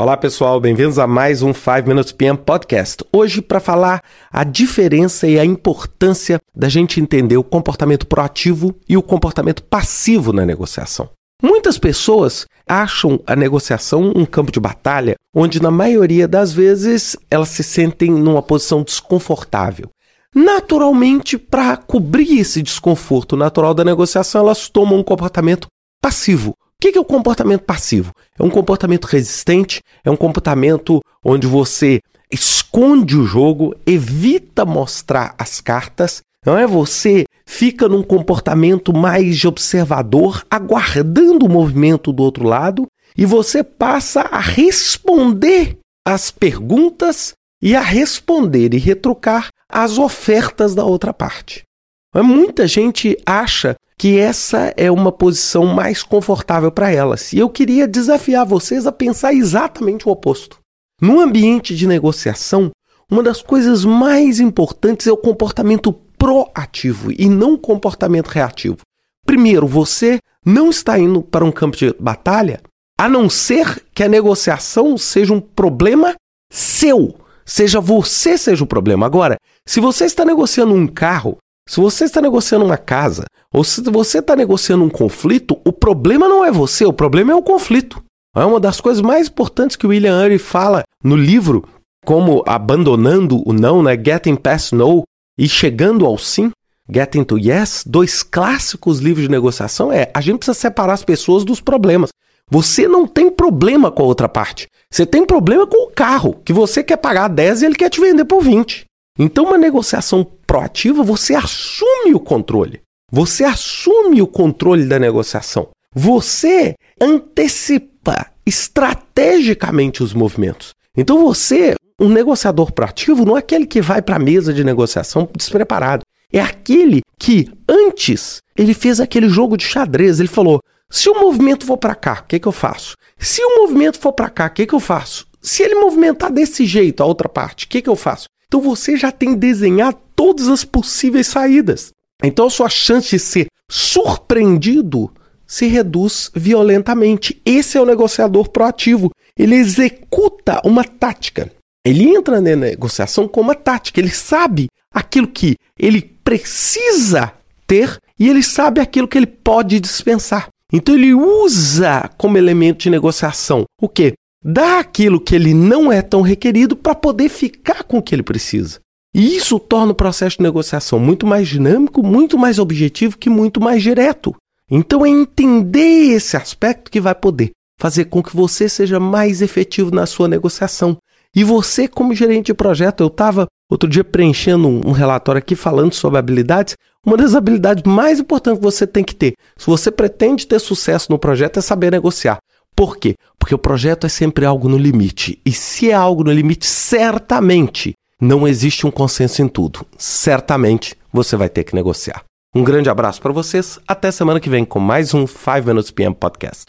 Olá pessoal, bem-vindos a mais um 5 Minutes PM Podcast. Hoje para falar a diferença e a importância da gente entender o comportamento proativo e o comportamento passivo na negociação. Muitas pessoas acham a negociação um campo de batalha onde na maioria das vezes elas se sentem numa posição desconfortável. Naturalmente, para cobrir esse desconforto natural da negociação, elas tomam um comportamento passivo, o que é o comportamento passivo? É um comportamento resistente, é um comportamento onde você esconde o jogo, evita mostrar as cartas, não é? Você fica num comportamento mais de observador, aguardando o movimento do outro lado, e você passa a responder as perguntas e a responder e retrucar as ofertas da outra parte. Muita gente acha que essa é uma posição mais confortável para elas. E eu queria desafiar vocês a pensar exatamente o oposto. No ambiente de negociação, uma das coisas mais importantes é o comportamento proativo e não comportamento reativo. Primeiro, você não está indo para um campo de batalha a não ser que a negociação seja um problema seu. Seja você seja o problema. Agora, se você está negociando um carro, se você está negociando uma casa, ou se você está negociando um conflito, o problema não é você, o problema é o conflito. É uma das coisas mais importantes que o William Ury fala no livro, como abandonando o não, né? Getting past no e chegando ao sim. Getting to Yes, dois clássicos livros de negociação, é a gente precisa separar as pessoas dos problemas. Você não tem problema com a outra parte. Você tem problema com o carro, que você quer pagar 10 e ele quer te vender por 20. Então, uma negociação proativa, você assume o controle. Você assume o controle da negociação. Você antecipa estrategicamente os movimentos. Então, você, um negociador proativo, não é aquele que vai para a mesa de negociação despreparado. É aquele que, antes, ele fez aquele jogo de xadrez. Ele falou: se o movimento for para cá, o que, que eu faço? Se o movimento for para cá, o que, que eu faço? Se ele movimentar desse jeito, a outra parte, o que, que eu faço? Então você já tem desenhado todas as possíveis saídas. Então a sua chance de ser surpreendido se reduz violentamente. Esse é o negociador proativo. Ele executa uma tática. Ele entra na negociação com uma tática. Ele sabe aquilo que ele precisa ter e ele sabe aquilo que ele pode dispensar. Então ele usa como elemento de negociação o quê? dá aquilo que ele não é tão requerido para poder ficar com o que ele precisa. E isso torna o processo de negociação muito mais dinâmico, muito mais objetivo que muito mais direto. Então é entender esse aspecto que vai poder fazer com que você seja mais efetivo na sua negociação. E você, como gerente de projeto, eu estava outro dia preenchendo um relatório aqui falando sobre habilidades. Uma das habilidades mais importantes que você tem que ter, se você pretende ter sucesso no projeto, é saber negociar. Por quê? Porque o projeto é sempre algo no limite. E se é algo no limite, certamente não existe um consenso em tudo. Certamente você vai ter que negociar. Um grande abraço para vocês. Até semana que vem com mais um 5 Minutes PM Podcast.